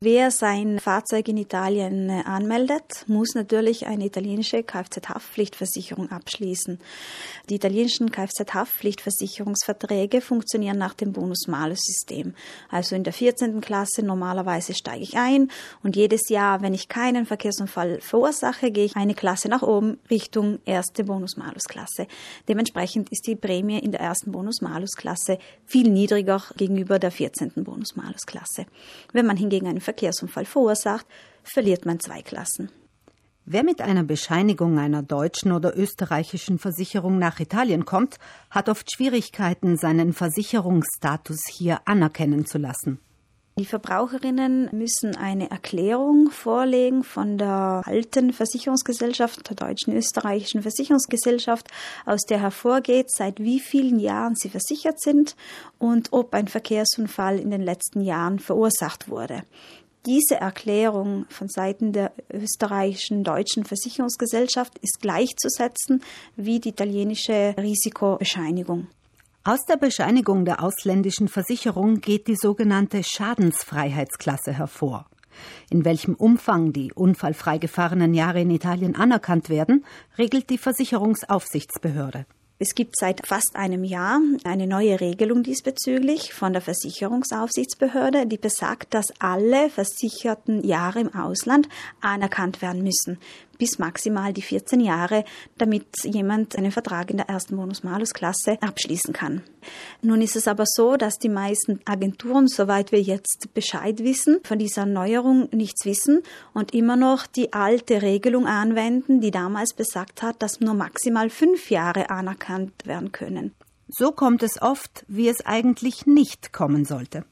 Wer sein Fahrzeug in Italien äh, anmeldet, muss natürlich eine italienische Kfz-Haftpflichtversicherung abschließen. Die italienischen Kfz-Haftpflichtversicherungsverträge funktionieren nach dem Bonus-Malus-System. Also in der 14. Klasse normalerweise steige ich ein und jedes Jahr, wenn ich keinen Verkehrsunfall verursache, gehe ich eine Klasse nach oben Richtung erste Bonus-Malus-Klasse. Dementsprechend ist die Prämie in der ersten Bonus-Malus-Klasse viel niedriger gegenüber der 14. Bonus-Malus-Klasse. Wenn man hingegen einen Verkehrsunfall verursacht, verliert man zwei Klassen. Wer mit einer Bescheinigung einer deutschen oder österreichischen Versicherung nach Italien kommt, hat oft Schwierigkeiten, seinen Versicherungsstatus hier anerkennen zu lassen. Die Verbraucherinnen müssen eine Erklärung vorlegen von der alten Versicherungsgesellschaft, der deutschen österreichischen Versicherungsgesellschaft, aus der hervorgeht, seit wie vielen Jahren sie versichert sind und ob ein Verkehrsunfall in den letzten Jahren verursacht wurde. Diese Erklärung von Seiten der österreichischen deutschen Versicherungsgesellschaft ist gleichzusetzen wie die italienische Risikobescheinigung. Aus der Bescheinigung der ausländischen Versicherung geht die sogenannte Schadensfreiheitsklasse hervor. In welchem Umfang die unfallfrei gefahrenen Jahre in Italien anerkannt werden, regelt die Versicherungsaufsichtsbehörde. Es gibt seit fast einem Jahr eine neue Regelung diesbezüglich von der Versicherungsaufsichtsbehörde, die besagt, dass alle versicherten Jahre im Ausland anerkannt werden müssen bis maximal die 14 Jahre, damit jemand einen Vertrag in der ersten Bonus-Malus-Klasse abschließen kann. Nun ist es aber so, dass die meisten Agenturen, soweit wir jetzt Bescheid wissen, von dieser Neuerung nichts wissen und immer noch die alte Regelung anwenden, die damals besagt hat, dass nur maximal fünf Jahre anerkannt werden können. So kommt es oft, wie es eigentlich nicht kommen sollte.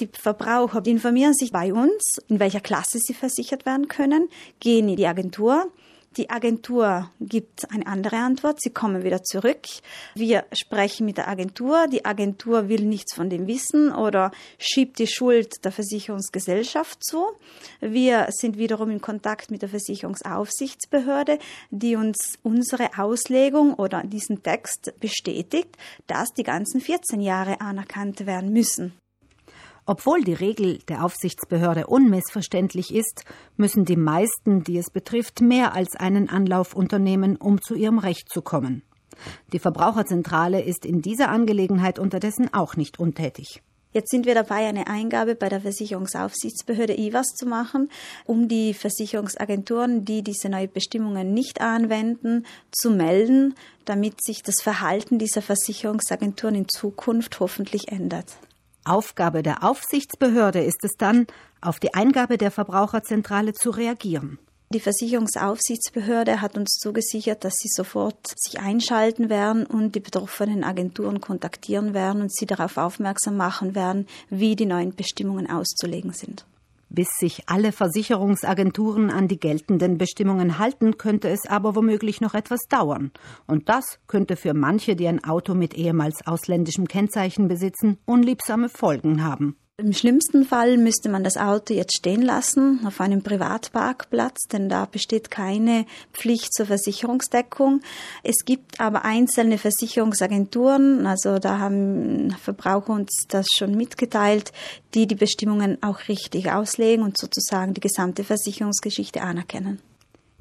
Die Verbraucher informieren sich bei uns, in welcher Klasse sie versichert werden können, gehen in die Agentur. Die Agentur gibt eine andere Antwort. Sie kommen wieder zurück. Wir sprechen mit der Agentur. Die Agentur will nichts von dem wissen oder schiebt die Schuld der Versicherungsgesellschaft zu. Wir sind wiederum in Kontakt mit der Versicherungsaufsichtsbehörde, die uns unsere Auslegung oder diesen Text bestätigt, dass die ganzen 14 Jahre anerkannt werden müssen. Obwohl die Regel der Aufsichtsbehörde unmissverständlich ist, müssen die meisten, die es betrifft, mehr als einen Anlauf unternehmen, um zu ihrem Recht zu kommen. Die Verbraucherzentrale ist in dieser Angelegenheit unterdessen auch nicht untätig. Jetzt sind wir dabei, eine Eingabe bei der Versicherungsaufsichtsbehörde IWAS zu machen, um die Versicherungsagenturen, die diese neuen Bestimmungen nicht anwenden, zu melden, damit sich das Verhalten dieser Versicherungsagenturen in Zukunft hoffentlich ändert. Aufgabe der Aufsichtsbehörde ist es dann, auf die Eingabe der Verbraucherzentrale zu reagieren. Die Versicherungsaufsichtsbehörde hat uns zugesichert, dass sie sofort sich einschalten werden und die betroffenen Agenturen kontaktieren werden und sie darauf aufmerksam machen werden, wie die neuen Bestimmungen auszulegen sind. Bis sich alle Versicherungsagenturen an die geltenden Bestimmungen halten, könnte es aber womöglich noch etwas dauern. Und das könnte für manche, die ein Auto mit ehemals ausländischem Kennzeichen besitzen, unliebsame Folgen haben. Im schlimmsten Fall müsste man das Auto jetzt stehen lassen auf einem Privatparkplatz, denn da besteht keine Pflicht zur Versicherungsdeckung. Es gibt aber einzelne Versicherungsagenturen, also da haben Verbraucher uns das schon mitgeteilt, die die Bestimmungen auch richtig auslegen und sozusagen die gesamte Versicherungsgeschichte anerkennen.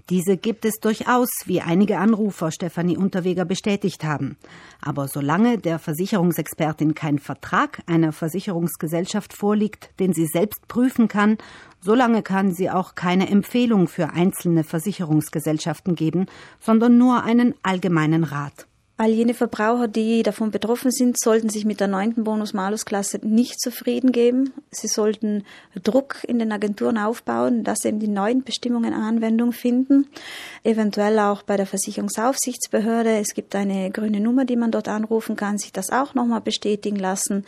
Diese gibt es durchaus, wie einige Anrufer Stefanie Unterweger bestätigt haben. Aber solange der Versicherungsexpertin kein Vertrag einer Versicherungsgesellschaft vorliegt, den sie selbst prüfen kann, solange kann sie auch keine Empfehlung für einzelne Versicherungsgesellschaften geben, sondern nur einen allgemeinen Rat. All jene Verbraucher, die davon betroffen sind, sollten sich mit der neunten Bonus-Malus-Klasse nicht zufrieden geben. Sie sollten Druck in den Agenturen aufbauen, dass eben die neuen Bestimmungen Anwendung finden. Eventuell auch bei der Versicherungsaufsichtsbehörde. Es gibt eine grüne Nummer, die man dort anrufen kann, sich das auch nochmal bestätigen lassen.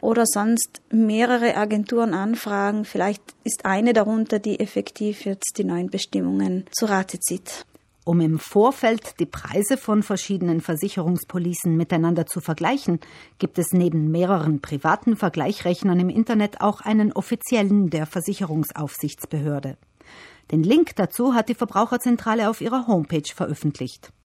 Oder sonst mehrere Agenturen anfragen. Vielleicht ist eine darunter, die effektiv jetzt die neuen Bestimmungen zu Rate zieht. Um im Vorfeld die Preise von verschiedenen Versicherungspolicen miteinander zu vergleichen, gibt es neben mehreren privaten Vergleichrechnern im Internet auch einen offiziellen der Versicherungsaufsichtsbehörde. Den Link dazu hat die Verbraucherzentrale auf ihrer Homepage veröffentlicht.